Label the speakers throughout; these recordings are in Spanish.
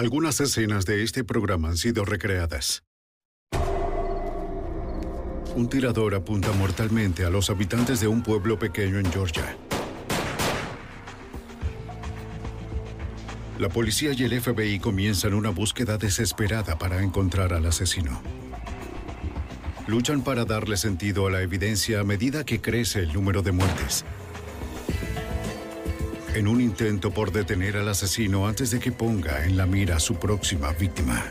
Speaker 1: Algunas escenas de este programa han sido recreadas. Un tirador apunta mortalmente a los habitantes de un pueblo pequeño en Georgia. La policía y el FBI comienzan una búsqueda desesperada para encontrar al asesino. Luchan para darle sentido a la evidencia a medida que crece el número de muertes. En un intento por detener al asesino antes de que ponga en la mira a su próxima víctima.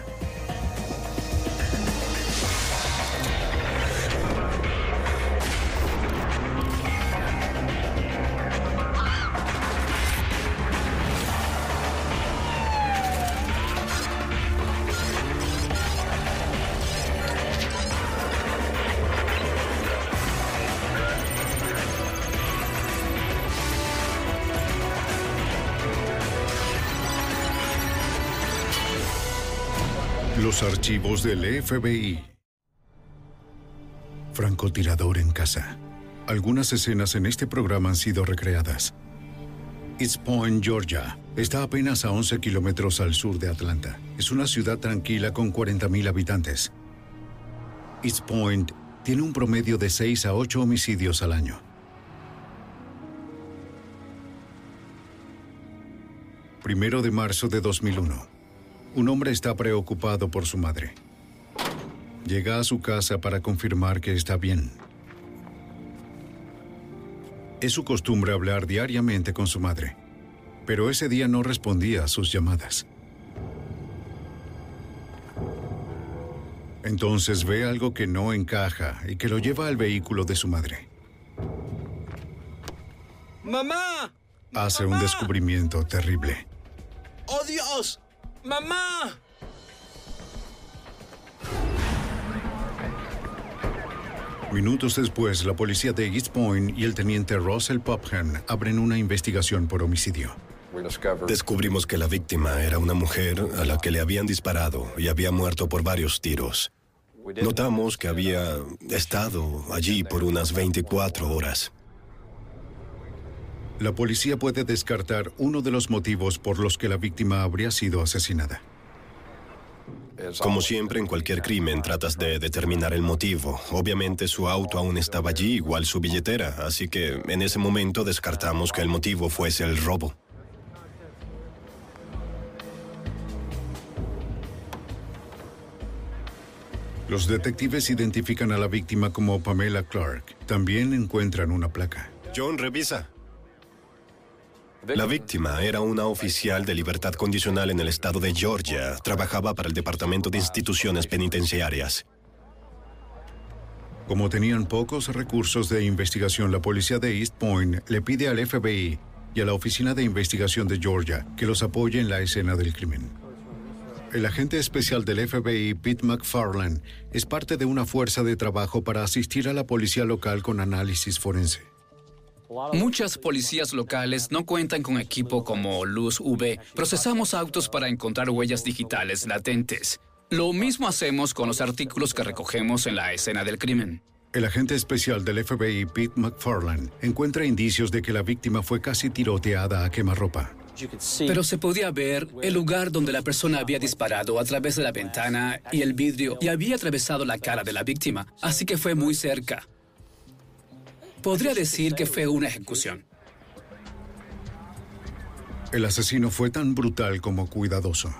Speaker 1: Archivos del FBI. Francotirador en casa. Algunas escenas en este programa han sido recreadas. East Point, Georgia, está apenas a 11 kilómetros al sur de Atlanta. Es una ciudad tranquila con 40.000 habitantes. East Point tiene un promedio de 6 a 8 homicidios al año. Primero de marzo de 2001. Un hombre está preocupado por su madre. Llega a su casa para confirmar que está bien. Es su costumbre hablar diariamente con su madre, pero ese día no respondía a sus llamadas. Entonces ve algo que no encaja y que lo lleva al vehículo de su madre.
Speaker 2: ¡Mamá!
Speaker 1: Hace un descubrimiento terrible.
Speaker 2: ¡Oh Dios! ¡Mamá!
Speaker 1: Minutos después, la policía de East Point y el teniente Russell Popham abren una investigación por homicidio.
Speaker 3: Descubrimos que la víctima era una mujer a la que le habían disparado y había muerto por varios tiros. Notamos que había estado allí por unas 24 horas.
Speaker 1: La policía puede descartar uno de los motivos por los que la víctima habría sido asesinada.
Speaker 3: Como siempre en cualquier crimen tratas de determinar el motivo. Obviamente su auto aún estaba allí, igual su billetera, así que en ese momento descartamos que el motivo fuese el robo.
Speaker 1: Los detectives identifican a la víctima como Pamela Clark. También encuentran una placa.
Speaker 3: John, revisa. La víctima era una oficial de libertad condicional en el estado de Georgia. Trabajaba para el Departamento de Instituciones Penitenciarias.
Speaker 1: Como tenían pocos recursos de investigación, la policía de East Point le pide al FBI y a la Oficina de Investigación de Georgia que los apoye en la escena del crimen. El agente especial del FBI, Pete McFarland, es parte de una fuerza de trabajo para asistir a la policía local con análisis forense.
Speaker 4: Muchas policías locales no cuentan con equipo como luz UV. Procesamos autos para encontrar huellas digitales latentes. Lo mismo hacemos con los artículos que recogemos en la escena del crimen.
Speaker 1: El agente especial del FBI, Pete McFarland, encuentra indicios de que la víctima fue casi tiroteada a quemarropa.
Speaker 4: Pero se podía ver el lugar donde la persona había disparado a través de la ventana y el vidrio y había atravesado la cara de la víctima, así que fue muy cerca. Podría decir que fue una ejecución.
Speaker 1: El asesino fue tan brutal como cuidadoso.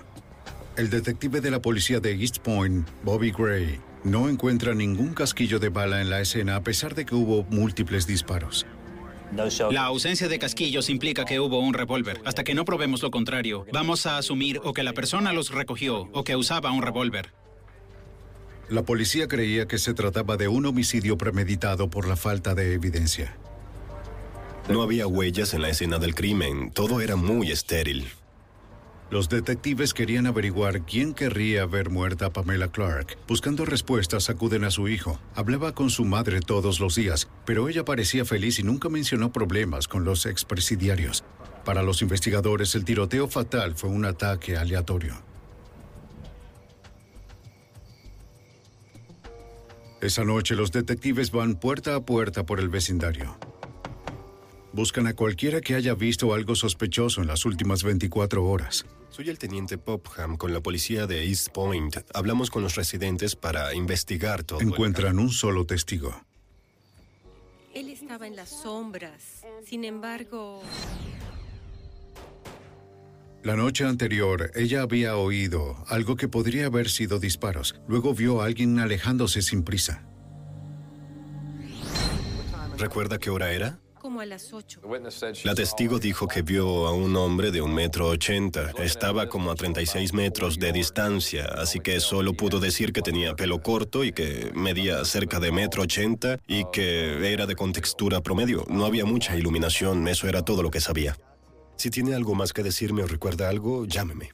Speaker 1: El detective de la policía de East Point, Bobby Gray, no encuentra ningún casquillo de bala en la escena a pesar de que hubo múltiples disparos.
Speaker 5: La ausencia de casquillos implica que hubo un revólver. Hasta que no probemos lo contrario, vamos a asumir o que la persona los recogió o que usaba un revólver.
Speaker 1: La policía creía que se trataba de un homicidio premeditado por la falta de evidencia.
Speaker 3: No había huellas en la escena del crimen, todo era muy estéril.
Speaker 1: Los detectives querían averiguar quién querría ver muerta a Pamela Clark. Buscando respuestas, acuden a su hijo. Hablaba con su madre todos los días, pero ella parecía feliz y nunca mencionó problemas con los expresidiarios. Para los investigadores, el tiroteo fatal fue un ataque aleatorio. Esa noche los detectives van puerta a puerta por el vecindario. Buscan a cualquiera que haya visto algo sospechoso en las últimas 24 horas.
Speaker 3: Soy el teniente Popham con la policía de East Point. Hablamos con los residentes para investigar todo.
Speaker 1: Encuentran un solo testigo.
Speaker 6: Él estaba en las sombras. Sin embargo...
Speaker 1: La noche anterior, ella había oído algo que podría haber sido disparos. Luego vio a alguien alejándose sin prisa.
Speaker 3: ¿Recuerda qué hora era?
Speaker 6: como a las 8.
Speaker 3: La testigo dijo que vio a un hombre de un metro ochenta. Estaba como a 36 metros de distancia, así que solo pudo decir que tenía pelo corto y que medía cerca de metro ochenta y que era de contextura promedio. No había mucha iluminación, eso era todo lo que sabía. Si tiene algo más que decirme o recuerda algo, llámeme.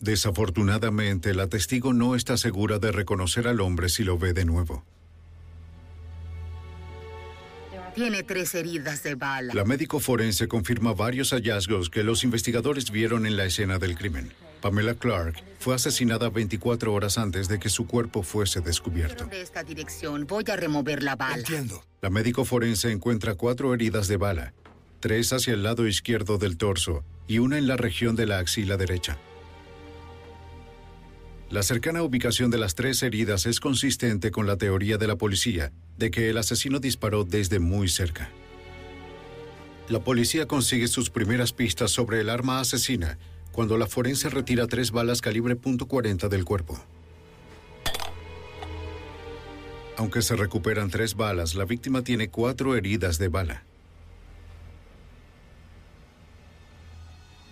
Speaker 1: Desafortunadamente, la testigo no está segura de reconocer al hombre si lo ve de nuevo.
Speaker 7: Tiene tres heridas de bala.
Speaker 1: La médico forense confirma varios hallazgos que los investigadores vieron en la escena del crimen. Pamela Clark fue asesinada 24 horas antes de que su cuerpo fuese descubierto.
Speaker 7: De esta dirección voy a remover la bala.
Speaker 1: Entiendo. La médico forense encuentra cuatro heridas de bala, tres hacia el lado izquierdo del torso y una en la región de la axila derecha. La cercana ubicación de las tres heridas es consistente con la teoría de la policía de que el asesino disparó desde muy cerca. La policía consigue sus primeras pistas sobre el arma asesina cuando la forense retira tres balas calibre .40 del cuerpo. Aunque se recuperan tres balas, la víctima tiene cuatro heridas de bala.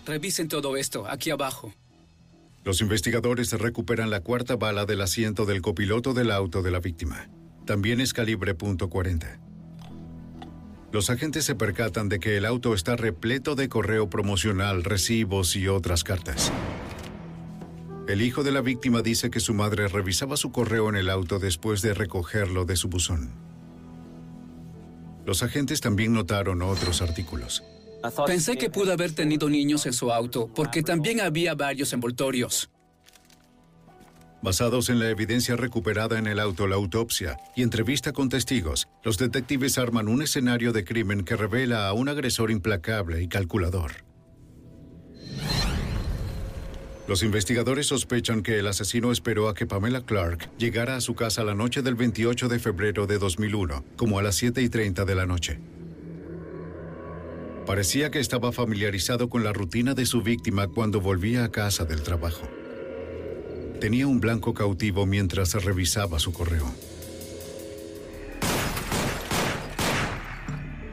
Speaker 4: Revisen todo esto, aquí abajo.
Speaker 1: Los investigadores recuperan la cuarta bala del asiento del copiloto del auto de la víctima. También es calibre .40. Los agentes se percatan de que el auto está repleto de correo promocional, recibos y otras cartas. El hijo de la víctima dice que su madre revisaba su correo en el auto después de recogerlo de su buzón. Los agentes también notaron otros artículos.
Speaker 4: Pensé que pudo haber tenido niños en su auto, porque también había varios envoltorios.
Speaker 1: Basados en la evidencia recuperada en el auto, la autopsia y entrevista con testigos, los detectives arman un escenario de crimen que revela a un agresor implacable y calculador. Los investigadores sospechan que el asesino esperó a que Pamela Clark llegara a su casa la noche del 28 de febrero de 2001, como a las 7 y 30 de la noche. Parecía que estaba familiarizado con la rutina de su víctima cuando volvía a casa del trabajo. Tenía un blanco cautivo mientras revisaba su correo.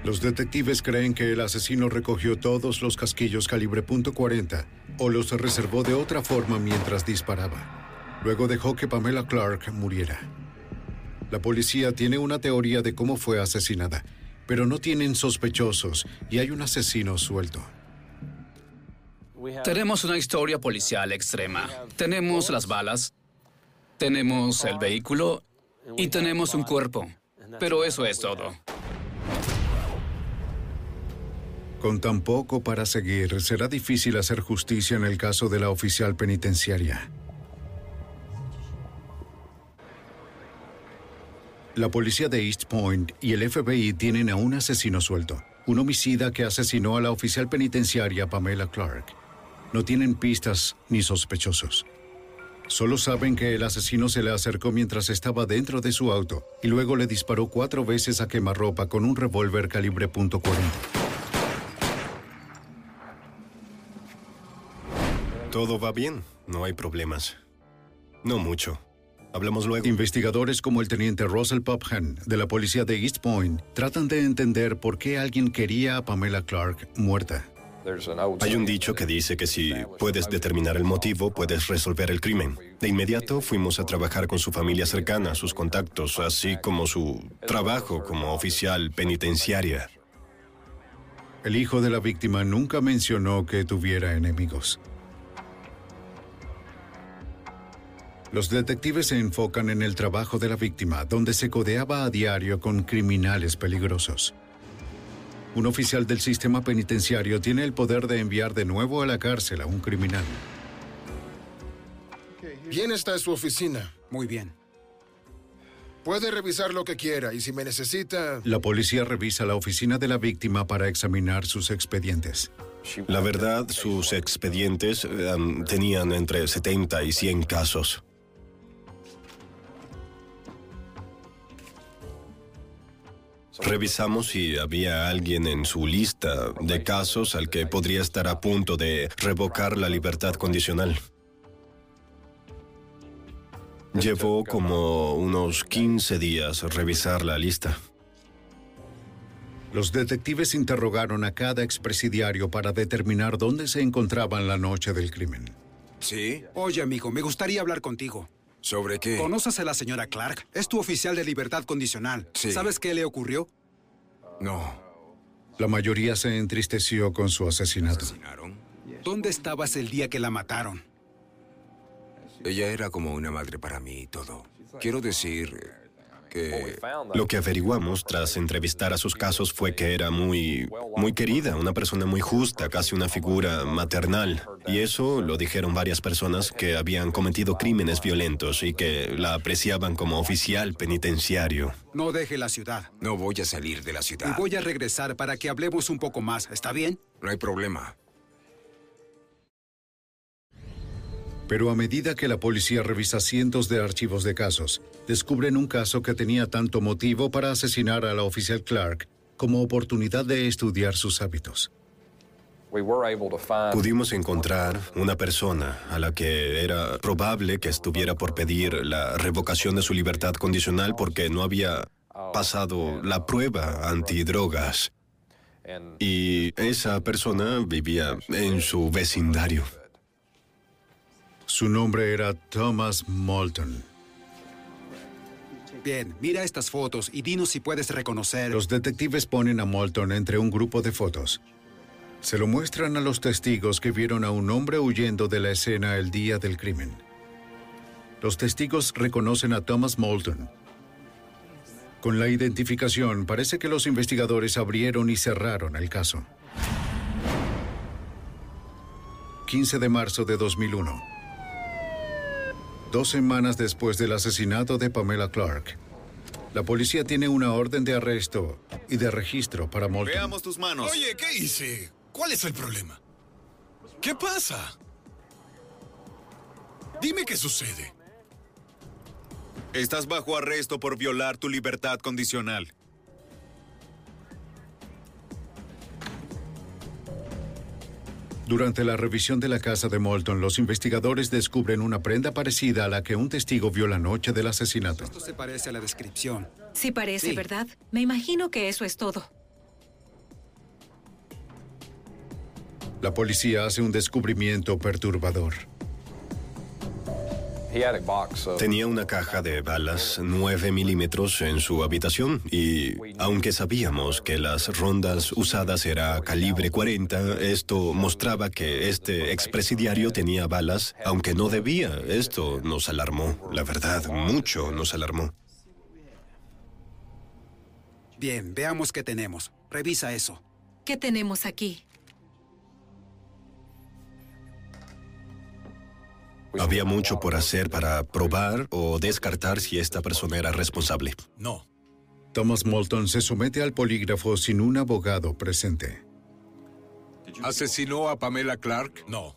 Speaker 1: Los detectives creen que el asesino recogió todos los casquillos calibre .40 o los reservó de otra forma mientras disparaba. Luego dejó que Pamela Clark muriera. La policía tiene una teoría de cómo fue asesinada, pero no tienen sospechosos y hay un asesino suelto.
Speaker 4: Tenemos una historia policial extrema. Tenemos las balas, tenemos el vehículo y tenemos un cuerpo. Pero eso es todo.
Speaker 1: Con tan poco para seguir, será difícil hacer justicia en el caso de la oficial penitenciaria. La policía de East Point y el FBI tienen a un asesino suelto, un homicida que asesinó a la oficial penitenciaria Pamela Clark. No tienen pistas ni sospechosos. Solo saben que el asesino se le acercó mientras estaba dentro de su auto y luego le disparó cuatro veces a quemarropa con un revólver calibre .40.
Speaker 3: Todo va bien, no hay problemas. No mucho. Hablamos luego.
Speaker 1: Investigadores como el teniente Russell Popham de la policía de East Point tratan de entender por qué alguien quería a Pamela Clark muerta.
Speaker 3: Hay un dicho que dice que si puedes determinar el motivo, puedes resolver el crimen. De inmediato fuimos a trabajar con su familia cercana, sus contactos, así como su trabajo como oficial penitenciaria.
Speaker 1: El hijo de la víctima nunca mencionó que tuviera enemigos. Los detectives se enfocan en el trabajo de la víctima, donde se codeaba a diario con criminales peligrosos. Un oficial del sistema penitenciario tiene el poder de enviar de nuevo a la cárcel a un criminal.
Speaker 8: Bien está su oficina.
Speaker 9: Muy bien.
Speaker 8: Puede revisar lo que quiera y si me necesita...
Speaker 1: La policía revisa la oficina de la víctima para examinar sus expedientes.
Speaker 3: La verdad, sus expedientes um, tenían entre 70 y 100 casos. Revisamos si había alguien en su lista de casos al que podría estar a punto de revocar la libertad condicional. Llevó como unos 15 días revisar la lista.
Speaker 1: Los detectives interrogaron a cada expresidiario para determinar dónde se encontraban la noche del crimen.
Speaker 9: ¿Sí? Oye, amigo, me gustaría hablar contigo.
Speaker 10: ¿Sobre qué?
Speaker 9: ¿Conoces a la señora Clark? Es tu oficial de libertad condicional.
Speaker 10: Sí.
Speaker 9: ¿Sabes qué le ocurrió?
Speaker 10: No.
Speaker 1: La mayoría se entristeció con su asesinato.
Speaker 10: ¿Asesinaron?
Speaker 9: ¿Dónde estabas el día que la mataron?
Speaker 10: Ella era como una madre para mí y todo. Quiero decir que...
Speaker 3: Lo que averiguamos tras entrevistar a sus casos fue que era muy, muy querida, una persona muy justa, casi una figura maternal. Y eso lo dijeron varias personas que habían cometido crímenes violentos y que la apreciaban como oficial penitenciario.
Speaker 9: No deje la ciudad.
Speaker 10: No voy a salir de la ciudad.
Speaker 9: Y voy a regresar para que hablemos un poco más. ¿Está bien?
Speaker 10: No hay problema.
Speaker 1: Pero a medida que la policía revisa cientos de archivos de casos, descubren un caso que tenía tanto motivo para asesinar a la oficial Clark como oportunidad de estudiar sus hábitos.
Speaker 3: Pudimos encontrar una persona a la que era probable que estuviera por pedir la revocación de su libertad condicional porque no había pasado la prueba antidrogas. Y esa persona vivía en su vecindario.
Speaker 1: Su nombre era Thomas Moulton.
Speaker 9: Bien, mira estas fotos y dinos si puedes reconocer...
Speaker 1: Los detectives ponen a Moulton entre un grupo de fotos. Se lo muestran a los testigos que vieron a un hombre huyendo de la escena el día del crimen. Los testigos reconocen a Thomas Moulton. Con la identificación, parece que los investigadores abrieron y cerraron el caso. 15 de marzo de 2001. Dos semanas después del asesinato de Pamela Clark, la policía tiene una orden de arresto y de registro para Moulton.
Speaker 11: Veamos tus manos. Oye, ¿qué hice? ¿Cuál es el problema? ¿Qué pasa? Dime qué sucede.
Speaker 12: Estás bajo arresto por violar tu libertad condicional.
Speaker 1: Durante la revisión de la casa de Moulton, los investigadores descubren una prenda parecida a la que un testigo vio la noche del asesinato.
Speaker 9: Esto se parece a la descripción.
Speaker 13: Sí parece,
Speaker 9: Sí.
Speaker 13: ¿verdad? Me imagino que eso es todo.
Speaker 1: La policía hace un descubrimiento perturbador.
Speaker 3: Tenía una caja de balas 9 milímetros en su habitación y, aunque sabíamos que las rondas usadas era calibre 40, esto mostraba que este expresidiario tenía balas, aunque no debía. Esto nos alarmó, la verdad, mucho nos alarmó.
Speaker 9: Bien, veamos qué tenemos. Revisa eso.
Speaker 13: ¿Qué tenemos aquí?
Speaker 3: Había mucho por hacer para probar o descartar si esta persona era responsable.
Speaker 11: No.
Speaker 1: Thomas Moulton se somete al polígrafo sin un abogado presente.
Speaker 10: ¿Asesinó a Pamela Clark?
Speaker 11: No.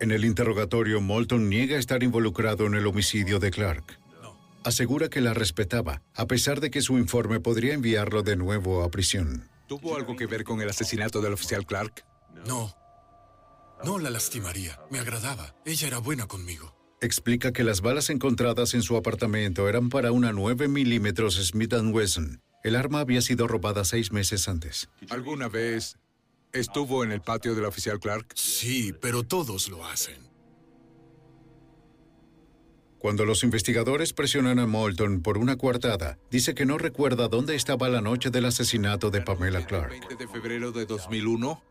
Speaker 1: En el interrogatorio, Moulton niega estar involucrado en el homicidio de Clark. Asegura que la respetaba, a pesar de que su informe podría enviarlo de nuevo a prisión.
Speaker 10: ¿Tuvo algo que ver con el asesinato del oficial Clark?
Speaker 11: No. No la lastimaría. Me agradaba. Ella era buena conmigo.
Speaker 1: Explica que las balas encontradas en su apartamento eran para una 9 milímetros Smith Wesson. El arma había sido robada seis meses antes.
Speaker 10: ¿Alguna vez estuvo en el patio del oficial Clark?
Speaker 11: Sí, pero todos lo hacen.
Speaker 1: Cuando los investigadores presionan a Moulton por una coartada, dice que no recuerda dónde estaba la noche del asesinato de Pamela Clark.
Speaker 10: ¿20 de febrero de 2001?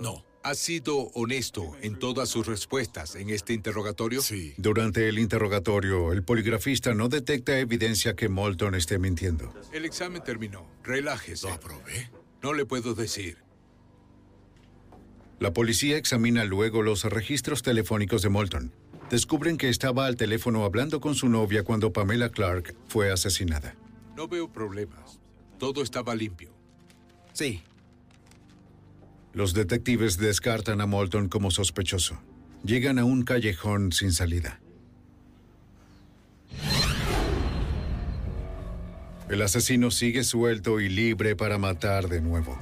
Speaker 11: No.
Speaker 10: ¿Ha sido honesto en todas sus respuestas en este interrogatorio?
Speaker 11: Sí.
Speaker 1: Durante el interrogatorio, el poligrafista no detecta evidencia que Moulton esté mintiendo.
Speaker 10: El examen terminó. Relájese.
Speaker 11: ¿Lo aprobé?
Speaker 10: No le puedo decir.
Speaker 1: La policía examina luego los registros telefónicos de Moulton. Descubren que estaba al teléfono hablando con su novia cuando Pamela Clark fue asesinada.
Speaker 10: No veo problemas. Todo estaba limpio.
Speaker 9: Sí.
Speaker 1: Los detectives descartan a Moulton como sospechoso. Llegan a un callejón sin salida. El asesino sigue suelto y libre para matar de nuevo.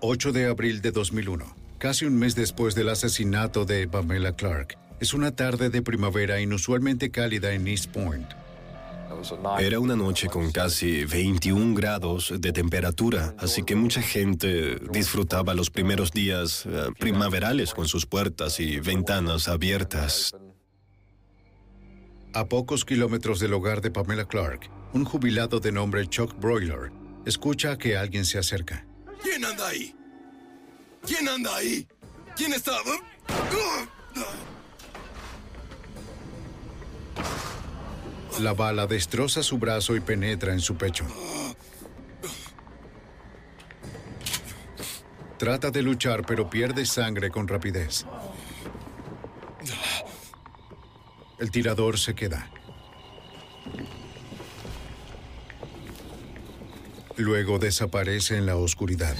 Speaker 1: 8 de abril de 2001, casi un mes después del asesinato de Pamela Clark. Es una tarde de primavera inusualmente cálida en East Point.
Speaker 3: Era una noche con casi 21 grados de temperatura, así que mucha gente disfrutaba los primeros días eh, primaverales con sus puertas y ventanas abiertas.
Speaker 1: A pocos kilómetros del hogar de Pamela Clark, un jubilado de nombre Chuck Broiler escucha que alguien se acerca.
Speaker 11: ¿Quién anda ahí? ¿Quién anda ahí? ¿Quién está?
Speaker 1: La bala destroza su brazo y penetra en su pecho. Trata de luchar, pero pierde sangre con rapidez. El tirador se queda. Luego desaparece en la oscuridad.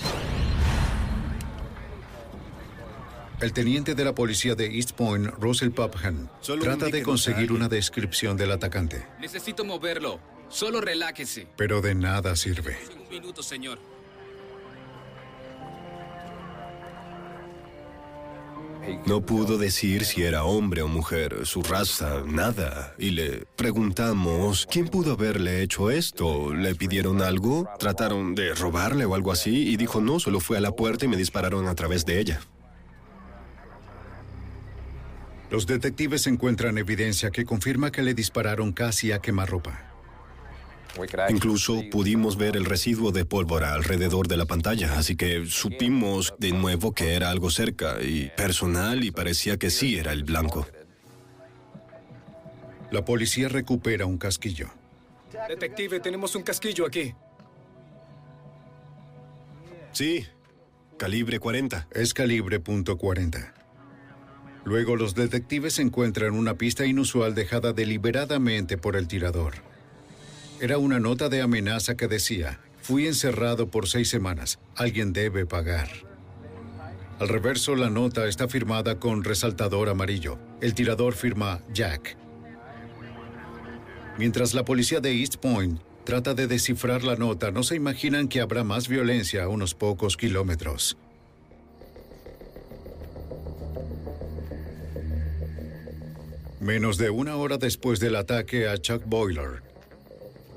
Speaker 1: El teniente de la policía de East Point, Russell Popham, trata de conseguir una descripción del atacante,
Speaker 14: Necesito moverlo. Solo relájese.
Speaker 1: pero de nada sirve.
Speaker 14: Un minuto, señor.
Speaker 3: No pudo decir si era hombre o mujer, su raza, nada. Y le preguntamos, ¿quién pudo haberle hecho esto? ¿Le pidieron algo? ¿Trataron de robarle o algo así? Y dijo, no, solo fue a la puerta y me dispararon a través de ella.
Speaker 1: Los detectives encuentran evidencia que confirma que le dispararon casi a quemarropa.
Speaker 3: Incluso pudimos ver el residuo de pólvora alrededor de la pantalla, así que supimos de nuevo que era algo cerca y personal y parecía que sí era el blanco.
Speaker 1: La policía recupera un casquillo.
Speaker 15: Detective, tenemos un casquillo aquí.
Speaker 3: Sí, calibre 40.
Speaker 1: Es calibre .40. Luego los detectives encuentran una pista inusual dejada deliberadamente por el tirador. Era una nota de amenaza que decía, fui encerrado por seis semanas, alguien debe pagar. Al reverso, la nota está firmada con resaltador amarillo. El tirador firma Jack. Mientras la policía de East Point trata de descifrar la nota, no se imaginan que habrá más violencia a unos pocos kilómetros. Menos de una hora después del ataque a Chuck Boiler,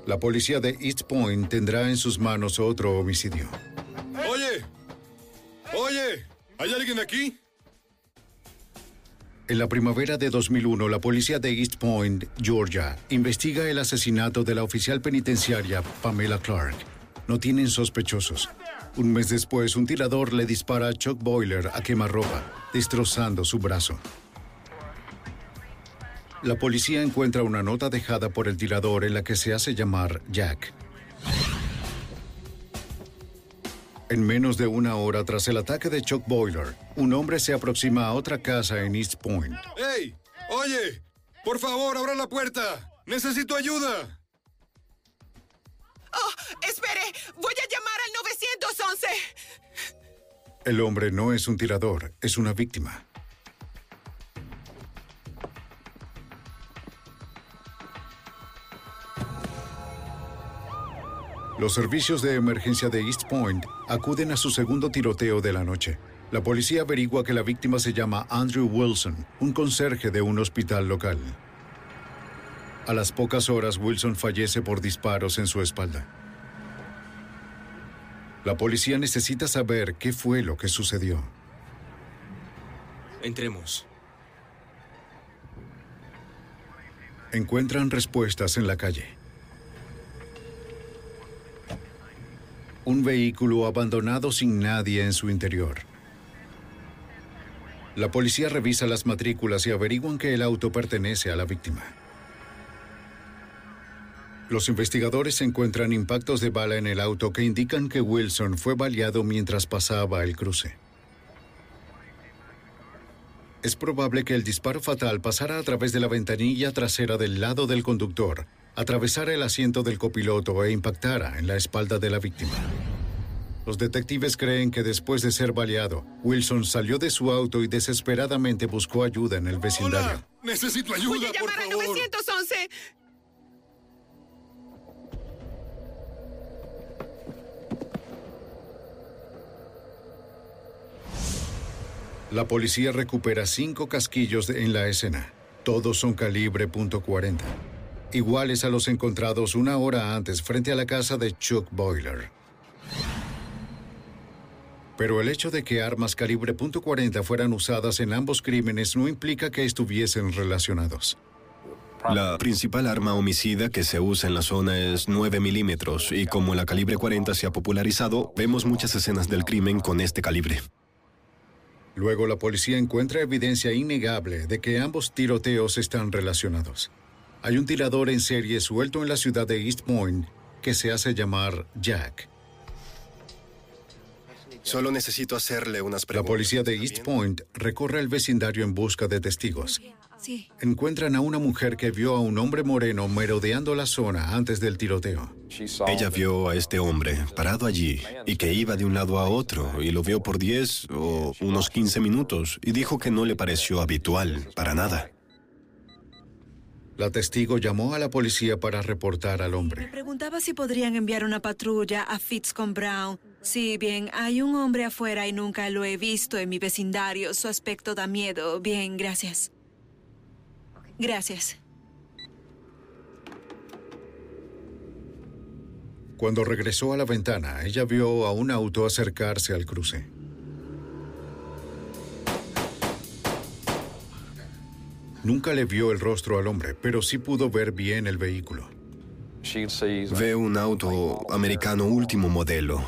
Speaker 1: la policía de East Point tendrá en sus manos otro homicidio.
Speaker 11: Oye, oye, ¿hay alguien aquí?
Speaker 1: En la primavera de 2001, la policía de East Point, Georgia, investiga el asesinato de la oficial penitenciaria Pamela Clark. No tienen sospechosos. Un mes después, un tirador le dispara a Chuck Boiler a quemarropa, destrozando su brazo. La policía encuentra una nota dejada por el tirador en la que se hace llamar Jack. En menos de una hora tras el ataque de Chuck Boiler, un hombre se aproxima a otra casa en East Point.
Speaker 11: ¡Hey!
Speaker 12: Oye, por favor, abra la puerta. Necesito ayuda.
Speaker 16: Oh, espere. Voy a llamar al 911.
Speaker 1: El hombre no es un tirador, es una víctima. Los servicios de emergencia de East Point acuden a su segundo tiroteo de la noche. La policía averigua que la víctima se llama Andrew Wilson, un conserje de un hospital local. A las pocas horas, Wilson fallece por disparos en su espalda. La policía necesita saber qué fue lo que sucedió.
Speaker 17: Entremos.
Speaker 1: Encuentran respuestas en la calle. Un vehículo abandonado sin nadie en su interior. La policía revisa las matrículas y averiguan que el auto pertenece a la víctima. Los investigadores encuentran impactos de bala en el auto que indican que Wilson fue baleado mientras pasaba el cruce. Es probable que el disparo fatal pasara a través de la ventanilla trasera del lado del conductor, atravesara el asiento del copiloto e impactara en la espalda de la víctima. Los detectives creen que después de ser baleado, Wilson salió de su auto y desesperadamente buscó ayuda en el vecindario.
Speaker 12: Necesito ayuda,
Speaker 16: Voy a llamar al 911.
Speaker 1: La policía recupera cinco casquillos en la escena. Todos son calibre .40, iguales a los encontrados una hora antes frente a la casa de Chuck Boiler. Pero el hecho de que armas calibre .40 fueran usadas en ambos crímenes no implica que estuviesen relacionados.
Speaker 3: La principal arma homicida que se usa en la zona es 9 milímetros y como la calibre 40 se ha popularizado, vemos muchas escenas del crimen con este calibre.
Speaker 1: Luego la policía encuentra evidencia innegable de que ambos tiroteos están relacionados. Hay un tirador en serie suelto en la ciudad de East Point que se hace llamar Jack.
Speaker 3: Solo necesito hacerle unas
Speaker 1: La
Speaker 3: preguntas.
Speaker 1: policía de East Point recorre el vecindario en busca de testigos.
Speaker 13: Sí.
Speaker 1: Encuentran a una mujer que vio a un hombre moreno merodeando la zona antes del tiroteo.
Speaker 3: Ella vio a este hombre parado allí y que iba de un lado a otro y lo vio por 10 o unos 15 minutos y dijo que no le pareció habitual, para nada.
Speaker 1: La testigo llamó a la policía para reportar al hombre.
Speaker 13: Preguntaba si podrían enviar una patrulla a Fitz con Brown. Sí, bien, hay un hombre afuera y nunca lo he visto en mi vecindario. Su aspecto da miedo. Bien, gracias. Gracias.
Speaker 1: Cuando regresó a la ventana, ella vio a un auto acercarse al cruce. Nunca le vio el rostro al hombre, pero sí pudo ver bien el vehículo.
Speaker 3: Ve un auto americano último modelo.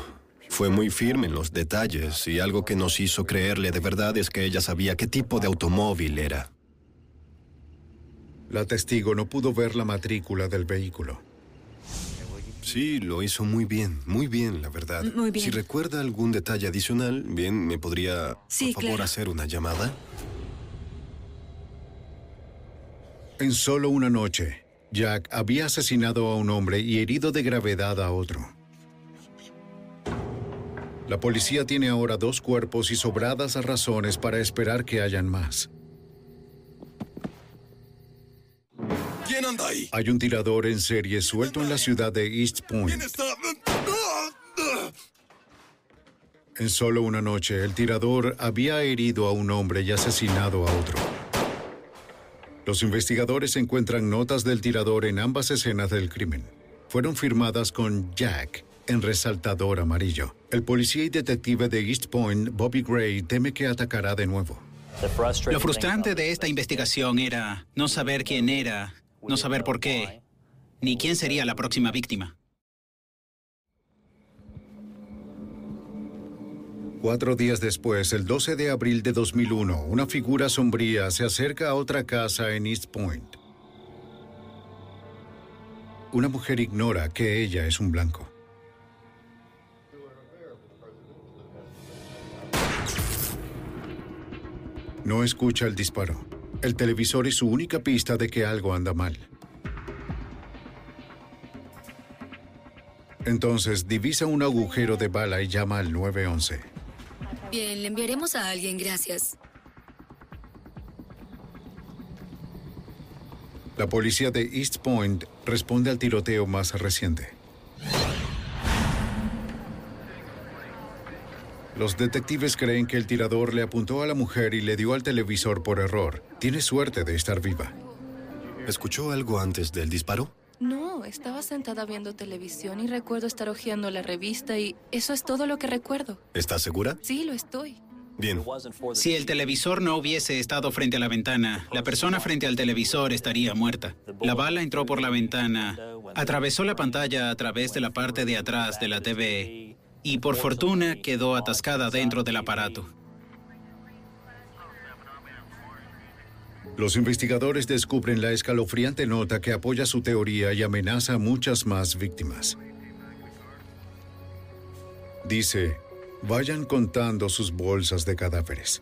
Speaker 3: Fue muy firme en los detalles y algo que nos hizo creerle de verdad es que ella sabía qué tipo de automóvil era.
Speaker 1: La testigo no pudo ver la matrícula del vehículo.
Speaker 3: Sí, lo hizo muy bien, muy bien, la verdad.
Speaker 13: Muy bien.
Speaker 3: Si recuerda algún detalle adicional, bien, ¿me podría,
Speaker 13: Sí,
Speaker 3: por favor,
Speaker 13: claro.
Speaker 3: hacer una llamada?
Speaker 1: En solo una noche, Jack había asesinado a un hombre y herido de gravedad a otro. La policía tiene ahora dos cuerpos y sobradas razones para esperar que hayan más.
Speaker 11: ¿Quién anda ahí?
Speaker 1: Hay un tirador en serie suelto en la ciudad de East Point.
Speaker 11: Está...
Speaker 1: En solo una noche, el tirador había herido a un hombre y asesinado a otro. Los investigadores encuentran notas del tirador en ambas escenas del crimen. Fueron firmadas con Jack en resaltador amarillo. El policía y detective de East Point, Bobby Gray, teme que atacará de nuevo.
Speaker 5: Lo frustrante de esta investigación era no saber quién era, no saber por qué, ni quién sería la próxima víctima.
Speaker 1: Cuatro días después, el 12 de abril de 2001, una figura sombría se acerca a otra casa en East Point. Una mujer ignora que ella es un blanco. No escucha el disparo. El televisor es su única pista de que algo anda mal. Entonces divisa un agujero de bala y llama al 911.
Speaker 17: Bien, le enviaremos a alguien, gracias.
Speaker 1: La policía de East Point responde al tiroteo más reciente. Los detectives creen que el tirador le apuntó a la mujer y le dio al televisor por error. Tiene suerte de estar viva.
Speaker 3: ¿Escuchó algo antes del disparo?
Speaker 18: No, estaba sentada viendo televisión y recuerdo estar hojeando la revista y eso es todo lo que recuerdo.
Speaker 3: ¿Estás segura?
Speaker 18: Sí, lo estoy.
Speaker 3: Bien.
Speaker 5: Si el televisor no hubiese estado frente a la ventana, la persona frente al televisor estaría muerta. La bala entró por la ventana, atravesó la pantalla a través de la parte de atrás de la TV y por fortuna quedó atascada dentro del aparato.
Speaker 1: Los investigadores descubren la escalofriante nota que apoya su teoría y amenaza a muchas más víctimas. Dice, vayan contando sus bolsas de cadáveres.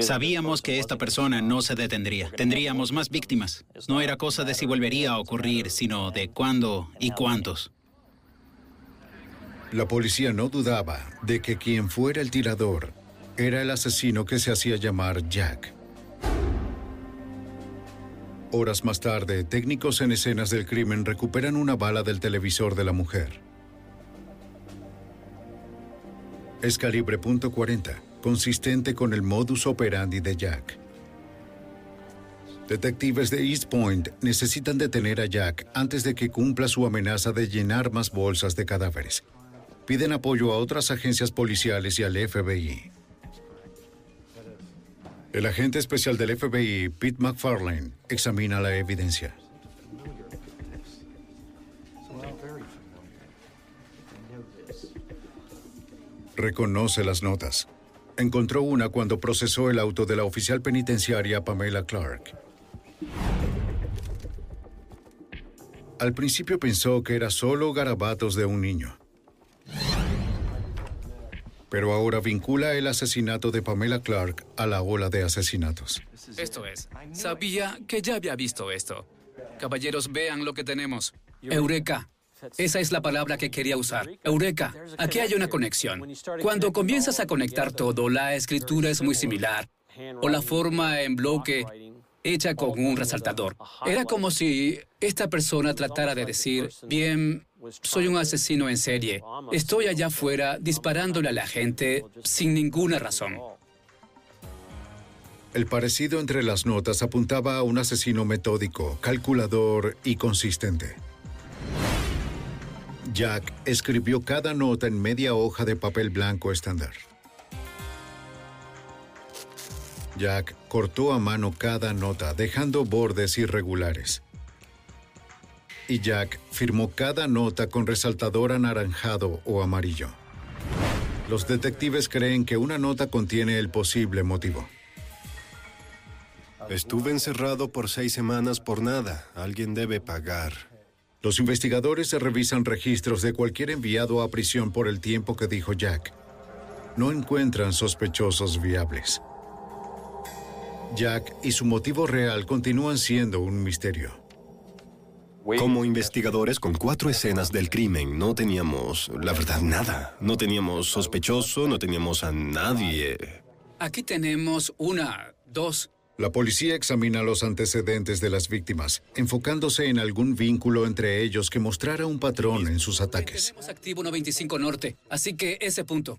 Speaker 5: Sabíamos que esta persona no se detendría. Tendríamos más víctimas. No era cosa de si volvería a ocurrir, sino de cuándo y cuántos.
Speaker 1: La policía no dudaba de que quien fuera el tirador era el asesino que se hacía llamar Jack. Horas más tarde, técnicos en escenas del crimen recuperan una bala del televisor de la mujer. Es calibre .40, consistente con el modus operandi de Jack. Detectives de East Point necesitan detener a Jack antes de que cumpla su amenaza de llenar más bolsas de cadáveres. Piden apoyo a otras agencias policiales y al FBI. El agente especial del FBI, Pete McFarlane, examina la evidencia. Reconoce las notas. Encontró una cuando procesó el auto de la oficial penitenciaria Pamela Clark. Al principio pensó que era solo garabatos de un niño. Pero ahora vincula el asesinato de Pamela Clark a la ola de asesinatos.
Speaker 4: Esto es, sabía que ya había visto esto. Caballeros, vean lo que tenemos. Eureka. Esa es la palabra que quería usar. Eureka. Aquí hay una conexión. Cuando comienzas a conectar todo, la escritura es muy similar. O la forma en bloque hecha con un resaltador. Era como si esta persona tratara de decir, bien, soy un asesino en serie. Estoy allá afuera disparándole a la gente sin ninguna razón.
Speaker 1: El parecido entre las notas apuntaba a un asesino metódico, calculador y consistente. Jack escribió cada nota en media hoja de papel blanco estándar. Jack cortó a mano cada nota, dejando bordes irregulares. Y Jack firmó cada nota con resaltador anaranjado o amarillo. Los detectives creen que una nota contiene el posible motivo.
Speaker 3: Estuve encerrado por seis semanas por nada. Alguien debe pagar.
Speaker 1: Los investigadores revisan registros de cualquier enviado a prisión por el tiempo que dijo Jack. No encuentran sospechosos viables. Jack y su motivo real continúan siendo un misterio.
Speaker 3: Como investigadores con cuatro escenas del crimen, no teníamos, la verdad, nada. No teníamos sospechoso, no teníamos a nadie.
Speaker 4: Aquí tenemos una, dos.
Speaker 1: La policía examina los antecedentes de las víctimas, enfocándose en algún vínculo entre ellos que mostrara un patrón en sus ataques.
Speaker 4: Tenemos activo 95 Norte, así que ese punto.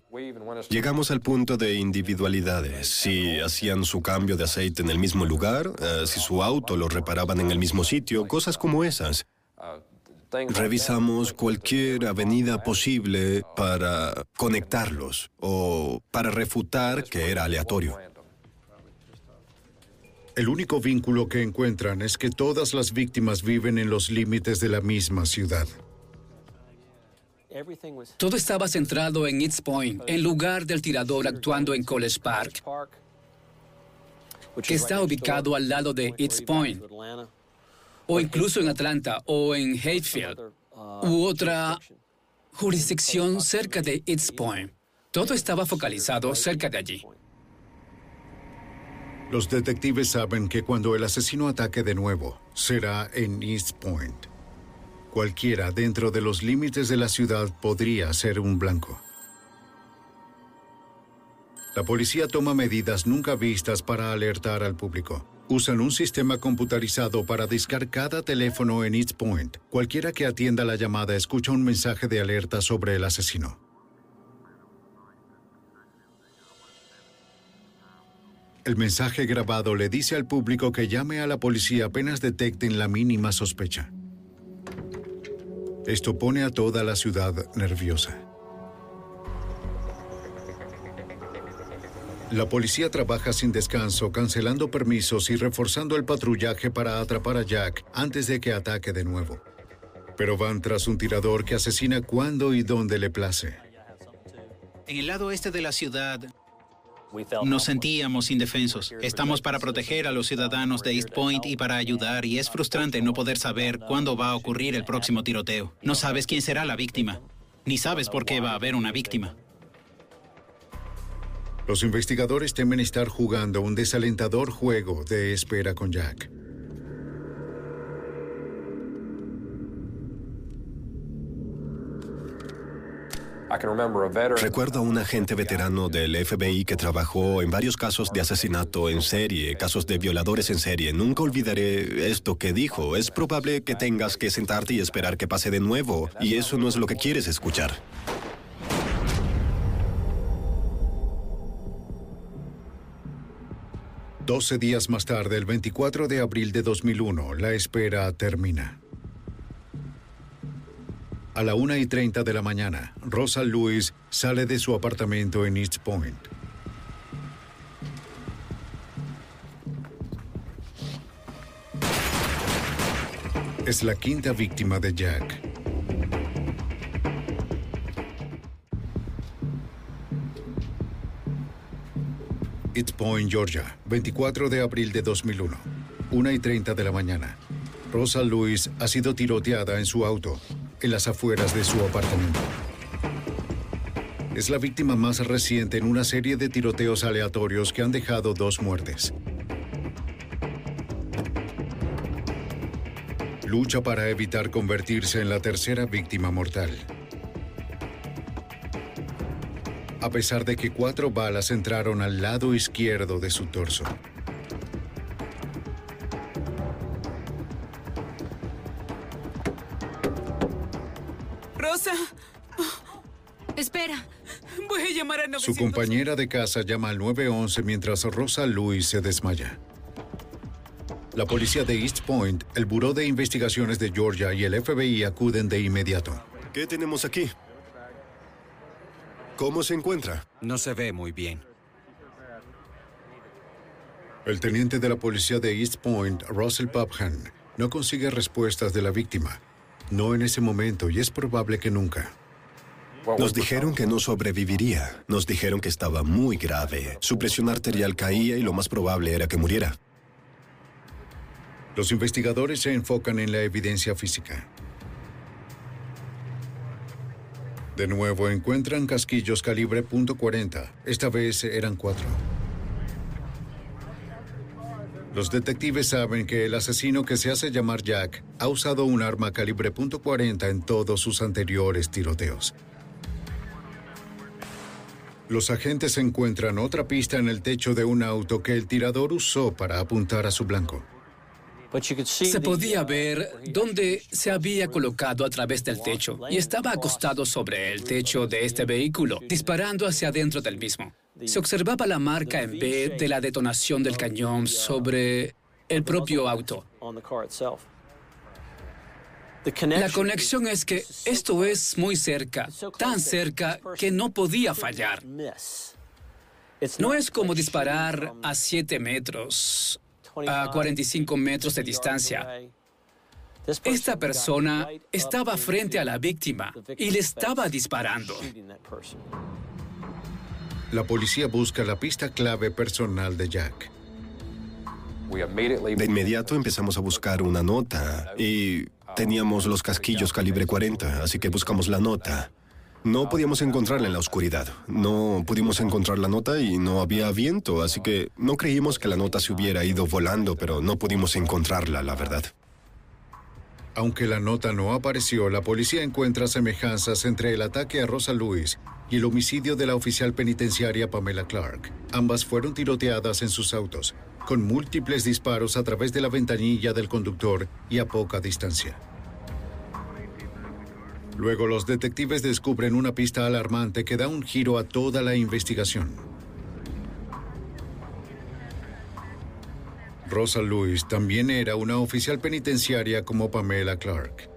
Speaker 3: Llegamos al punto de individualidades. Si hacían su cambio de aceite en el mismo lugar, eh, si su auto lo reparaban en el mismo sitio, cosas como esas. Revisamos cualquier avenida posible para conectarlos o para refutar que era aleatorio.
Speaker 1: El único vínculo que encuentran es que todas las víctimas viven en los límites de la misma ciudad.
Speaker 4: Todo estaba centrado en East Point, en lugar del tirador actuando en College Park, que está ubicado al lado de East Point, o incluso en Atlanta o en Hayfield, u otra jurisdicción cerca de East Point. Todo estaba focalizado cerca de allí.
Speaker 1: Los detectives saben que cuando el asesino ataque de nuevo, será en East Point. Cualquiera dentro de los límites de la ciudad podría ser un blanco. La policía toma medidas nunca vistas para alertar al público. Usan un sistema computarizado para discar cada teléfono en East Point. Cualquiera que atienda la llamada escucha un mensaje de alerta sobre el asesino. El mensaje grabado le dice al público que llame a la policía apenas detecten la mínima sospecha. Esto pone a toda la ciudad nerviosa. La policía trabaja sin descanso, cancelando permisos y reforzando el patrullaje para atrapar a Jack antes de que ataque de nuevo. Pero van tras un tirador que asesina cuando y donde le place.
Speaker 5: En el lado este de la ciudad, nos sentíamos indefensos. Estamos para proteger a los ciudadanos de East Point y para ayudar, y es frustrante no poder saber cuándo va a ocurrir el próximo tiroteo. No sabes quién será la víctima, ni sabes por qué va a haber una víctima.
Speaker 1: Los investigadores temen estar jugando un desalentador juego de espera con Jack.
Speaker 3: Recuerdo a un agente veterano del FBI que trabajó en varios casos de asesinato en serie, casos de violadores en serie. Nunca olvidaré esto que dijo. Es probable que tengas que sentarte y esperar que pase de nuevo, y eso no es lo que quieres escuchar.
Speaker 1: Doce días más tarde, el 24 de abril de 2001, la espera termina. A la 1 y 30 de la mañana, Rosa Lewis sale de su apartamento en East Point. Es la quinta víctima de Jack. East Point, Georgia, 24 de abril de 2001, 1 y 30 de la mañana. Rosa Lewis ha sido tiroteada en su auto, en las afueras de su apartamento. Es la víctima más reciente en una serie de tiroteos aleatorios que han dejado dos muertes. Lucha para evitar convertirse en la tercera víctima mortal. A pesar de que cuatro balas entraron al lado izquierdo de su torso. Compañera de casa llama al 911 mientras Rosa Louis se desmaya. La policía de East Point, el Buró de Investigaciones de Georgia y el FBI acuden de inmediato.
Speaker 3: ¿Qué tenemos aquí? ¿Cómo se encuentra?
Speaker 9: No se ve muy bien.
Speaker 1: El teniente de la policía de East Point, Russell Popham, no consigue respuestas de la víctima. No en ese momento y es probable que nunca.
Speaker 3: Nos dijeron que no sobreviviría. Nos dijeron que estaba muy grave. Su presión arterial caía y lo más probable era que muriera.
Speaker 1: Los investigadores se enfocan en la evidencia física. De nuevo encuentran casquillos calibre .40. Esta vez eran cuatro. Los detectives saben que el asesino que se hace llamar Jack ha usado un arma calibre .40 en todos sus anteriores tiroteos. Los agentes encuentran otra pista en el techo de un auto que el tirador usó para apuntar a su blanco.
Speaker 4: Se podía ver dónde se había colocado a través del techo y estaba acostado sobre el techo de este vehículo, disparando hacia adentro del mismo. Se observaba la marca en B de la detonación del cañón sobre el propio auto. La conexión es que esto es muy cerca, tan cerca que no podía fallar. No es como disparar a 7 metros, a 45 metros de distancia. Esta persona estaba frente a la víctima y le estaba disparando.
Speaker 1: La policía busca la pista clave personal de Jack.
Speaker 3: De inmediato empezamos a buscar una nota y teníamos los casquillos calibre 40, así que buscamos la nota. No podíamos encontrarla en la oscuridad. No pudimos encontrar la nota y no había viento, así que no creímos que la nota se hubiera ido volando, pero no pudimos encontrarla, la verdad.
Speaker 1: Aunque la nota no apareció, la policía encuentra semejanzas entre el ataque a Rosa Lewis y el homicidio de la oficial penitenciaria Pamela Clark. Ambas fueron tiroteadas en sus autos, con múltiples disparos a través de la ventanilla del conductor y a poca distancia. Luego los detectives descubren una pista alarmante que da un giro a toda la investigación. Rosa Lewis también era una oficial penitenciaria como Pamela Clark.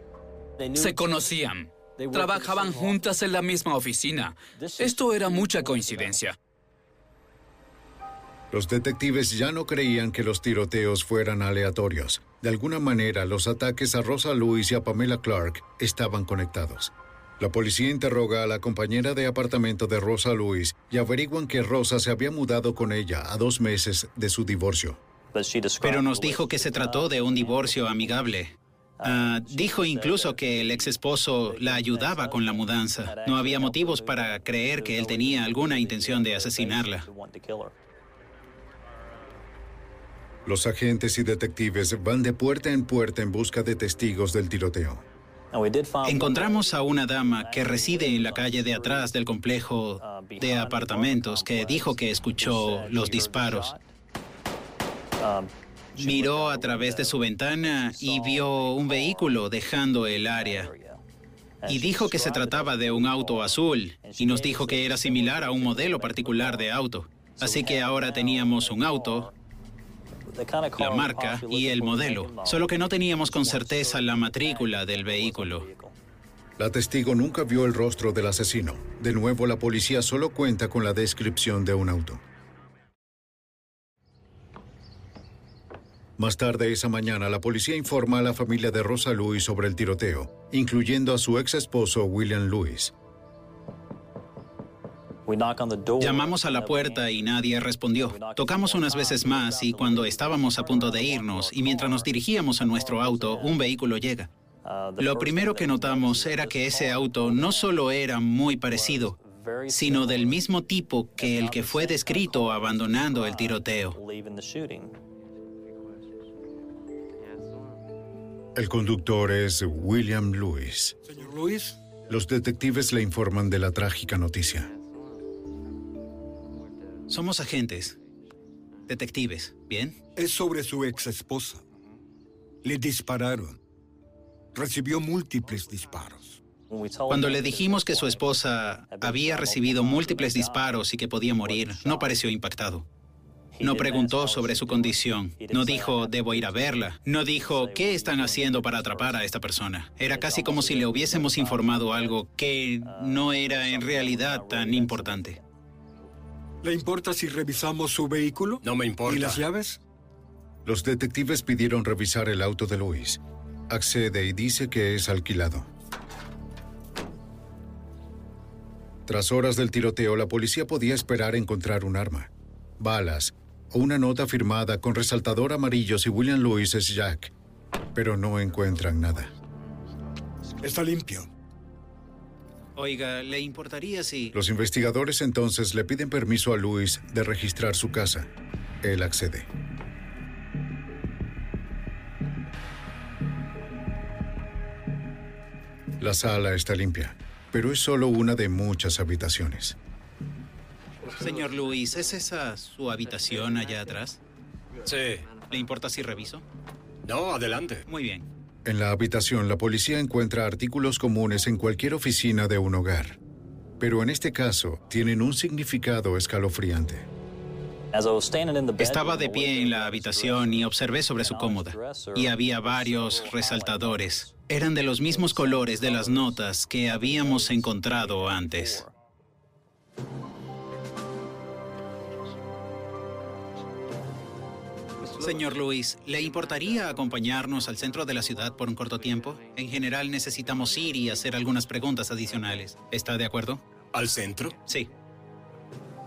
Speaker 4: Se conocían. Trabajaban juntas en la misma oficina. Esto era mucha coincidencia.
Speaker 1: Los detectives ya no creían que los tiroteos fueran aleatorios. De alguna manera, los ataques a Rosa Lewis y a Pamela Clark estaban conectados. La policía interroga a la compañera de apartamento de Rosa Lewis y averiguan que Rosa se había mudado con ella a dos meses de su divorcio.
Speaker 5: Pero nos dijo que se trató de un divorcio amigable. Ah, dijo incluso que el ex esposo la ayudaba con la mudanza. No había motivos para creer que él tenía alguna intención de asesinarla.
Speaker 1: Los agentes y detectives van de puerta en puerta en busca de testigos del tiroteo.
Speaker 5: Encontramos a una dama que reside en la calle de atrás del complejo de apartamentos que dijo que escuchó los disparos. Miró a través de su ventana y vio un vehículo dejando el área. Y dijo que se trataba de un auto azul y nos dijo que era similar a un modelo particular de auto. Así que ahora teníamos un auto, la marca y el modelo, solo que no teníamos con certeza la matrícula del vehículo.
Speaker 1: La testigo nunca vio el rostro del asesino. De nuevo, la policía solo cuenta con la descripción de un auto. Más tarde esa mañana, la policía informa a la familia de Rosa Lewis sobre el tiroteo, incluyendo a su ex esposo William Lewis.
Speaker 5: Llamamos a la puerta y nadie respondió. Tocamos unas veces más y cuando estábamos a punto de irnos y mientras nos dirigíamos a nuestro auto, un vehículo llega. Lo primero que notamos era que ese auto no solo era muy parecido, sino del mismo tipo que el que fue descrito abandonando el tiroteo.
Speaker 1: El conductor es William Lewis.
Speaker 11: Señor Lewis.
Speaker 1: Los detectives le informan de la trágica noticia.
Speaker 5: Somos agentes. Detectives, ¿bien?
Speaker 11: Es sobre su ex esposa. Le dispararon. Recibió múltiples disparos.
Speaker 5: Cuando le dijimos que su esposa había recibido múltiples disparos y que podía morir, no pareció impactado. No preguntó sobre su condición. No dijo, debo ir a verla. No dijo, ¿qué están haciendo para atrapar a esta persona? Era casi como si le hubiésemos informado algo que no era en realidad tan importante.
Speaker 11: ¿Le importa si revisamos su vehículo?
Speaker 12: No me importa.
Speaker 11: ¿Y las llaves?
Speaker 1: Los detectives pidieron revisar el auto de Luis. Accede y dice que es alquilado. Tras horas del tiroteo, la policía podía esperar encontrar un arma, balas o una nota firmada con resaltador amarillo si William Lewis es Jack, pero no encuentran nada.
Speaker 11: Está limpio.
Speaker 5: Oiga, ¿le importaría si...
Speaker 1: Los investigadores entonces le piden permiso a Lewis de registrar su casa. Él accede. La sala está limpia, pero es solo una de muchas habitaciones.
Speaker 5: Señor Luis, ¿es esa su habitación allá atrás?
Speaker 12: Sí.
Speaker 5: ¿Le importa si reviso?
Speaker 12: No, adelante.
Speaker 5: Muy bien.
Speaker 1: En la habitación, la policía encuentra artículos comunes en cualquier oficina de un hogar. Pero en este caso, tienen un significado escalofriante.
Speaker 5: Estaba de pie en la habitación y observé sobre su cómoda. Y había varios resaltadores. Eran de los mismos colores de las notas que habíamos encontrado antes. Señor Luis, ¿le importaría acompañarnos al centro de la ciudad por un corto tiempo? En general necesitamos ir y hacer algunas preguntas adicionales. ¿Está de acuerdo?
Speaker 12: ¿Al centro?
Speaker 5: Sí.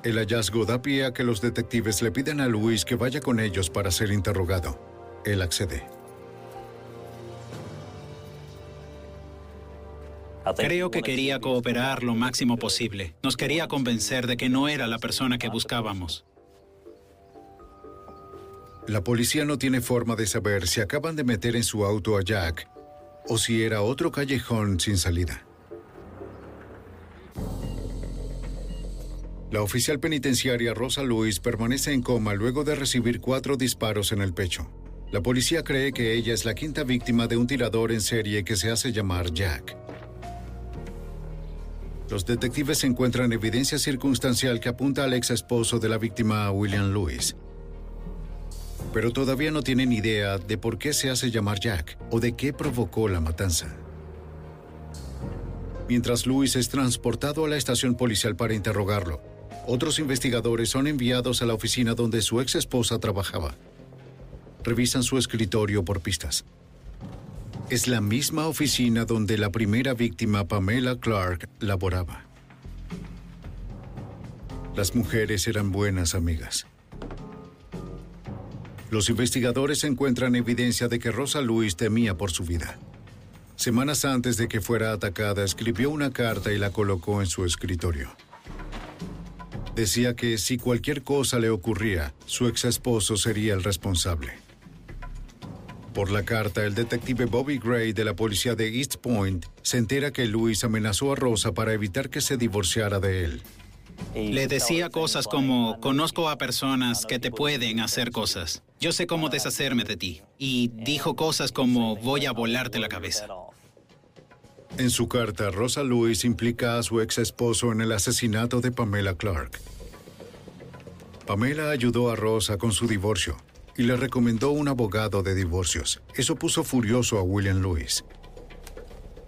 Speaker 1: El hallazgo da pie a que los detectives le piden a Luis que vaya con ellos para ser interrogado. Él accede.
Speaker 5: Creo que quería cooperar lo máximo posible. Nos quería convencer de que no era la persona que buscábamos.
Speaker 1: La policía no tiene forma de saber si acaban de meter en su auto a Jack o si era otro callejón sin salida. La oficial penitenciaria Rosa Luis permanece en coma luego de recibir cuatro disparos en el pecho. La policía cree que ella es la quinta víctima de un tirador en serie que se hace llamar Jack. Los detectives encuentran evidencia circunstancial que apunta al ex esposo de la víctima, William Lewis. Pero todavía no tienen idea de por qué se hace llamar Jack o de qué provocó la matanza. Mientras Lewis es transportado a la estación policial para interrogarlo, otros investigadores son enviados a la oficina donde su ex esposa trabajaba. Revisan su escritorio por pistas. Es la misma oficina donde la primera víctima, Pamela Clark, laboraba. Las mujeres eran buenas amigas. Los investigadores encuentran evidencia de que Rosa Luis temía por su vida. Semanas antes de que fuera atacada, escribió una carta y la colocó en su escritorio. Decía que si cualquier cosa le ocurría, su ex esposo sería el responsable. Por la carta, el detective Bobby Gray de la policía de East Point se entera que Luis amenazó a Rosa para evitar que se divorciara de él.
Speaker 5: Le decía cosas como, conozco a personas que te pueden hacer cosas. Yo sé cómo deshacerme de ti. Y dijo cosas como, voy a volarte la cabeza.
Speaker 1: En su carta, Rosa Luis implica a su ex esposo en el asesinato de Pamela Clark. Pamela ayudó a Rosa con su divorcio y le recomendó un abogado de divorcios. Eso puso furioso a William Lewis.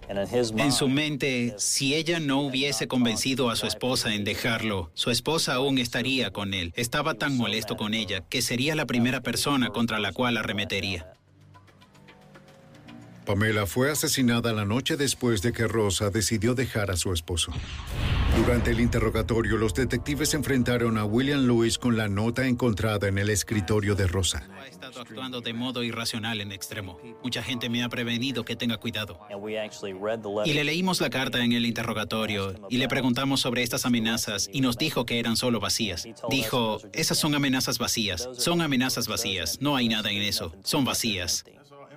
Speaker 5: En su mente, si ella no hubiese convencido a su esposa en dejarlo, su esposa aún estaría con él. Estaba tan molesto con ella que sería la primera persona contra la cual arremetería.
Speaker 1: Pamela fue asesinada la noche después de que Rosa decidió dejar a su esposo. Durante el interrogatorio, los detectives enfrentaron a William Lewis con la nota encontrada en el escritorio de Rosa.
Speaker 5: Ha estado actuando de modo irracional en extremo. Mucha gente me ha prevenido que tenga cuidado. Y le leímos la carta en el interrogatorio y le preguntamos sobre estas amenazas y nos dijo que eran solo vacías. Dijo, esas son amenazas vacías. Son amenazas vacías. No hay nada en eso. Son vacías.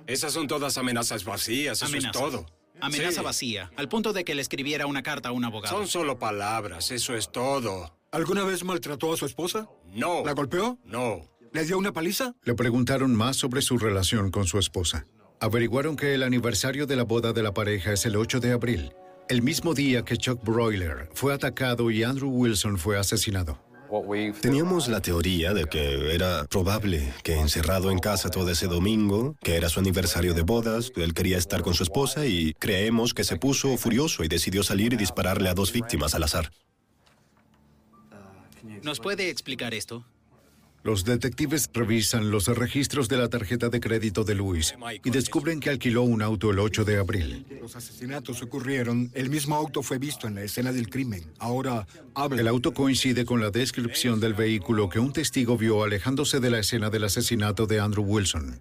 Speaker 10: Esas son todas amenazas vacías, eso
Speaker 5: Amenazas.
Speaker 10: es todo.
Speaker 5: Amenaza
Speaker 10: Sí.
Speaker 5: vacía, al punto de que le escribiera una carta a un abogado.
Speaker 10: Son solo palabras, eso es todo.
Speaker 11: ¿Alguna vez maltrató a su esposa?
Speaker 10: No.
Speaker 11: ¿La golpeó?
Speaker 10: No.
Speaker 11: ¿Le dio una paliza?
Speaker 1: Le preguntaron más sobre su relación con su esposa. Averiguaron que el aniversario de la boda de la pareja es el 8 de abril, el mismo día que Chuck Broiler fue atacado y Andrew Wilson fue asesinado.
Speaker 3: Teníamos la teoría de que era probable que encerrado en casa todo ese domingo, que era su aniversario de bodas, él quería estar con su esposa y creemos que se puso furioso y decidió salir y dispararle a dos víctimas al azar.
Speaker 5: ¿Nos puede explicar esto?
Speaker 1: Los detectives revisan los registros de la tarjeta de crédito de Luis y descubren que alquiló un auto el 8 de abril.
Speaker 11: Los asesinatos ocurrieron. El mismo auto fue visto en la escena del crimen. Ahora, habla.
Speaker 1: El auto coincide con la descripción del vehículo que un testigo vio alejándose de la escena del asesinato de Andrew Wilson.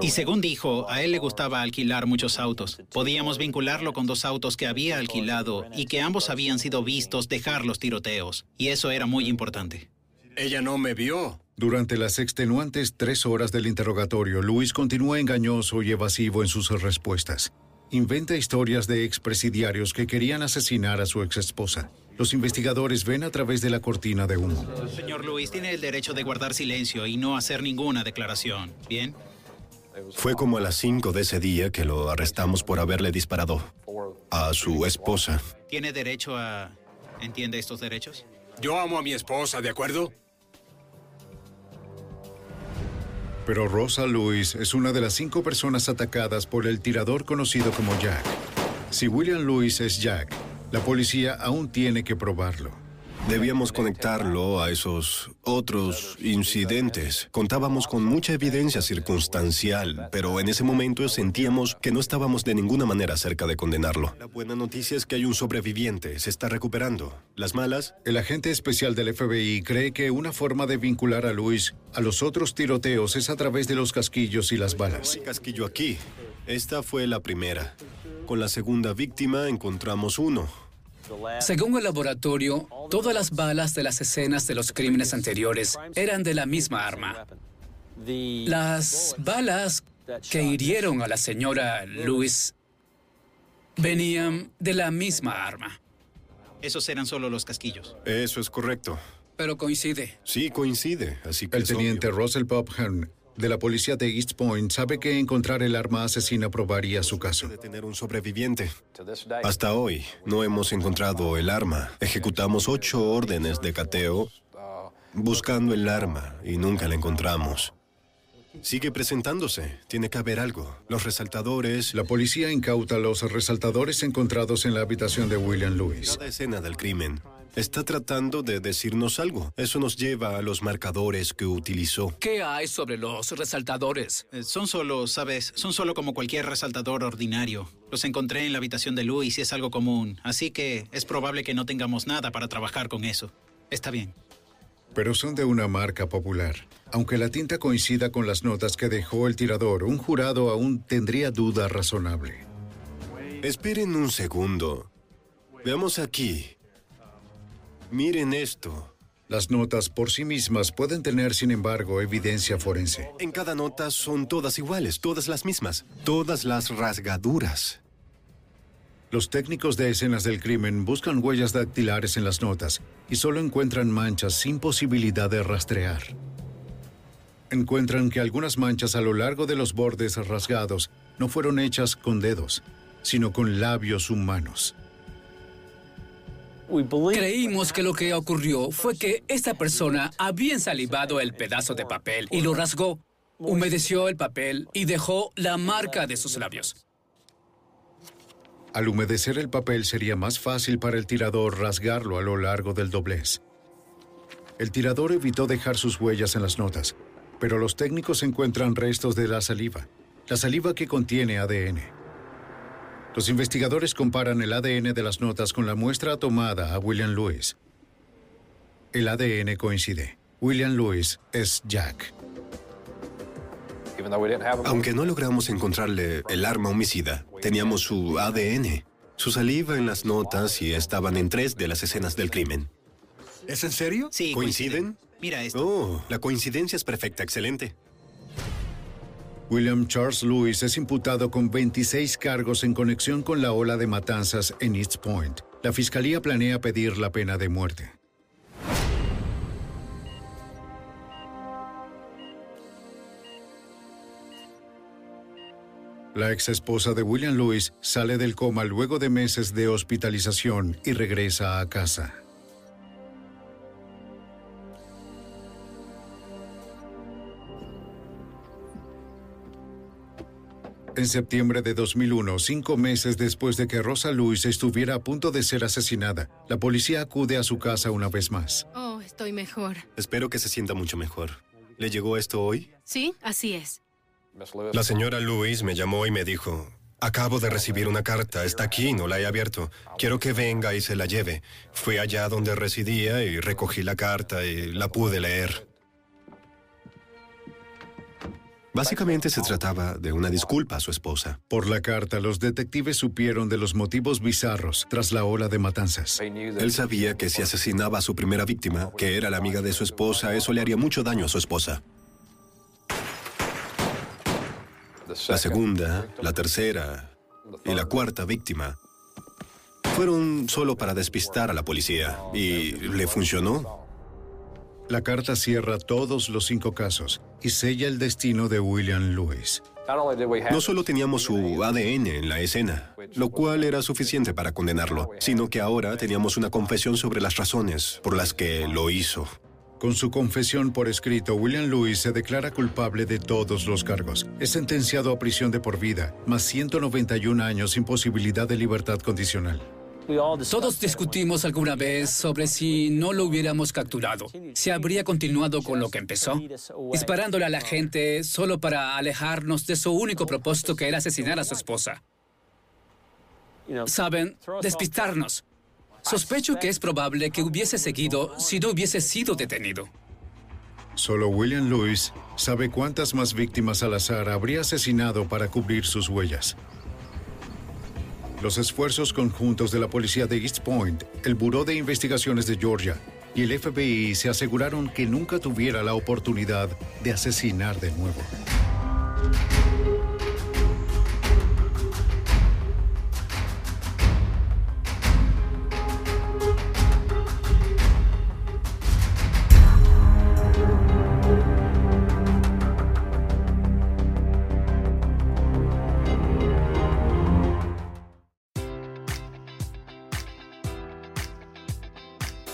Speaker 5: Y según dijo, a él le gustaba alquilar muchos autos. Podíamos vincularlo con dos autos que había alquilado y que ambos habían sido vistos dejar los tiroteos. Y eso era muy importante.
Speaker 10: Ella no me vio.
Speaker 1: Durante las extenuantes tres horas del interrogatorio, Luis continúa engañoso y evasivo en sus respuestas. Inventa historias de expresidiarios que querían asesinar a su exesposa. Los investigadores ven a través de la cortina de humo.
Speaker 5: Señor Luis tiene el derecho de guardar silencio y no hacer ninguna declaración. ¿Bien?
Speaker 3: Fue como a las 5 de ese día que lo arrestamos por haberle disparado a su esposa.
Speaker 5: ¿Tiene derecho a... ¿Entiende estos derechos?
Speaker 10: Yo amo a mi esposa, ¿de acuerdo?
Speaker 1: Pero Rosa Lewis es una de las cinco personas atacadas por el tirador conocido como Jack. Si William Lewis es Jack, la policía aún tiene que probarlo.
Speaker 3: Debíamos conectarlo a esos otros incidentes. Contábamos con mucha evidencia circunstancial, pero en ese momento sentíamos que no estábamos de ninguna manera cerca de condenarlo. La buena noticia es que hay un sobreviviente, se está recuperando. Las malas,
Speaker 1: El agente especial del FBI cree que una forma de vincular a Luis a los otros tiroteos es a través de los casquillos y las balas.
Speaker 3: casquillo aquí. Esta fue la primera. Con la segunda víctima encontramos uno.
Speaker 4: Según el laboratorio, todas las balas de las escenas de los crímenes anteriores eran de la misma arma. Las balas que hirieron a la señora Lewis venían de la misma arma.
Speaker 5: Esos eran solo los casquillos.
Speaker 3: Eso es correcto.
Speaker 4: Pero coincide.
Speaker 3: Sí, coincide. Así que
Speaker 1: El teniente
Speaker 3: obvio.
Speaker 1: Russell Popham de la policía de East Point sabe que encontrar el arma asesina probaría su caso.
Speaker 3: de tener un sobreviviente. Hasta hoy no hemos encontrado el arma. Ejecutamos ocho órdenes de cateo buscando el arma y nunca la encontramos. Sigue presentándose. Tiene que haber algo. Los resaltadores.
Speaker 1: La policía incauta los resaltadores encontrados en la habitación de William Lewis.
Speaker 3: Cada escena del crimen está tratando de decirnos algo. Eso nos lleva a los marcadores que utilizó.
Speaker 4: ¿Qué hay sobre los resaltadores?
Speaker 5: Eh, Son solo, sabes, son solo como cualquier resaltador ordinario. Los encontré en la habitación de Luis y es algo común, así que es probable que no tengamos nada para trabajar con eso. Está bien.
Speaker 1: Pero son de una marca popular. Aunque la tinta coincida con las notas que dejó el tirador, un jurado aún tendría duda razonable.
Speaker 3: Esperen un segundo. Veamos aquí. Miren esto.
Speaker 1: Las notas por sí mismas pueden tener, sin embargo, evidencia forense.
Speaker 3: En cada nota son todas iguales, todas las mismas, todas las rasgaduras.
Speaker 1: Los técnicos de escenas del crimen buscan huellas dactilares en las notas y solo encuentran manchas sin posibilidad de rastrear. Encuentran que algunas manchas a lo largo de los bordes rasgados no fueron hechas con dedos, sino con labios humanos.
Speaker 4: Creímos que lo que ocurrió fue que esta persona había ensalivado el pedazo de papel y lo rasgó, humedeció el papel y dejó la marca de sus labios.
Speaker 1: Al humedecer el papel sería más fácil para el tirador rasgarlo a lo largo del doblez. El tirador evitó dejar sus huellas en las notas, pero los técnicos encuentran restos de la saliva, la saliva que contiene ADN. Los investigadores comparan el ADN de las notas con la muestra tomada a William Lewis. El ADN coincide. William Lewis es Jack.
Speaker 3: Aunque no logramos encontrarle el arma homicida, teníamos su ADN, su saliva en las notas y estaban en tres de las escenas del crimen.
Speaker 11: ¿Es en serio?
Speaker 5: Sí.
Speaker 3: ¿Coinciden?
Speaker 5: Mira esto.
Speaker 3: Oh, la coincidencia es perfecta, excelente.
Speaker 1: William Charles Lewis es imputado con 26 cargos en conexión con la ola de matanzas en East Point. La fiscalía planea pedir la pena de muerte. La ex esposa de William Lewis sale del coma luego de meses de hospitalización y regresa a casa. En septiembre de 2001, cinco meses después de que Rosa Lewis estuviera a punto de ser asesinada, la policía acude a su casa una vez más.
Speaker 16: Oh, estoy mejor.
Speaker 3: Espero que se sienta mucho mejor. ¿Le llegó esto hoy?
Speaker 16: Sí, así es.
Speaker 3: La señora Lewis me llamó y me dijo, acabo de recibir una carta, está aquí, no la he abierto. Quiero que venga y se la lleve. Fui allá donde residía y recogí la carta y la pude leer. Básicamente se trataba de una disculpa a su esposa.
Speaker 1: Por la carta, los detectives supieron de los motivos bizarros tras la ola de matanzas.
Speaker 3: Él sabía que si asesinaba a su primera víctima, que era la amiga de su esposa, eso le haría mucho daño a su esposa. La segunda, la tercera y la cuarta víctima fueron solo para despistar a la policía y le funcionó.
Speaker 1: La carta cierra todos los cinco casos y sella el destino de William Lewis.
Speaker 3: No solo teníamos su ADN en la escena, lo cual era suficiente para condenarlo, sino que ahora teníamos una confesión sobre las razones por las que lo hizo.
Speaker 1: Con su confesión por escrito, William Lewis se declara culpable de todos los cargos. Es sentenciado a prisión de por vida, más 191 años sin posibilidad de libertad condicional.
Speaker 4: Todos discutimos alguna vez sobre si no lo hubiéramos capturado, si habría continuado con lo que empezó, disparándole a la gente solo para alejarnos de su único propósito que era asesinar a su esposa. Saben, despistarnos. Sospecho que es probable que hubiese seguido si no hubiese sido detenido.
Speaker 1: Solo William Lewis sabe cuántas más víctimas al azar habría asesinado para cubrir sus huellas. Los esfuerzos conjuntos de la policía de East Point, el Buró de Investigaciones de Georgia y el FBI se aseguraron que nunca tuviera la oportunidad de asesinar de nuevo.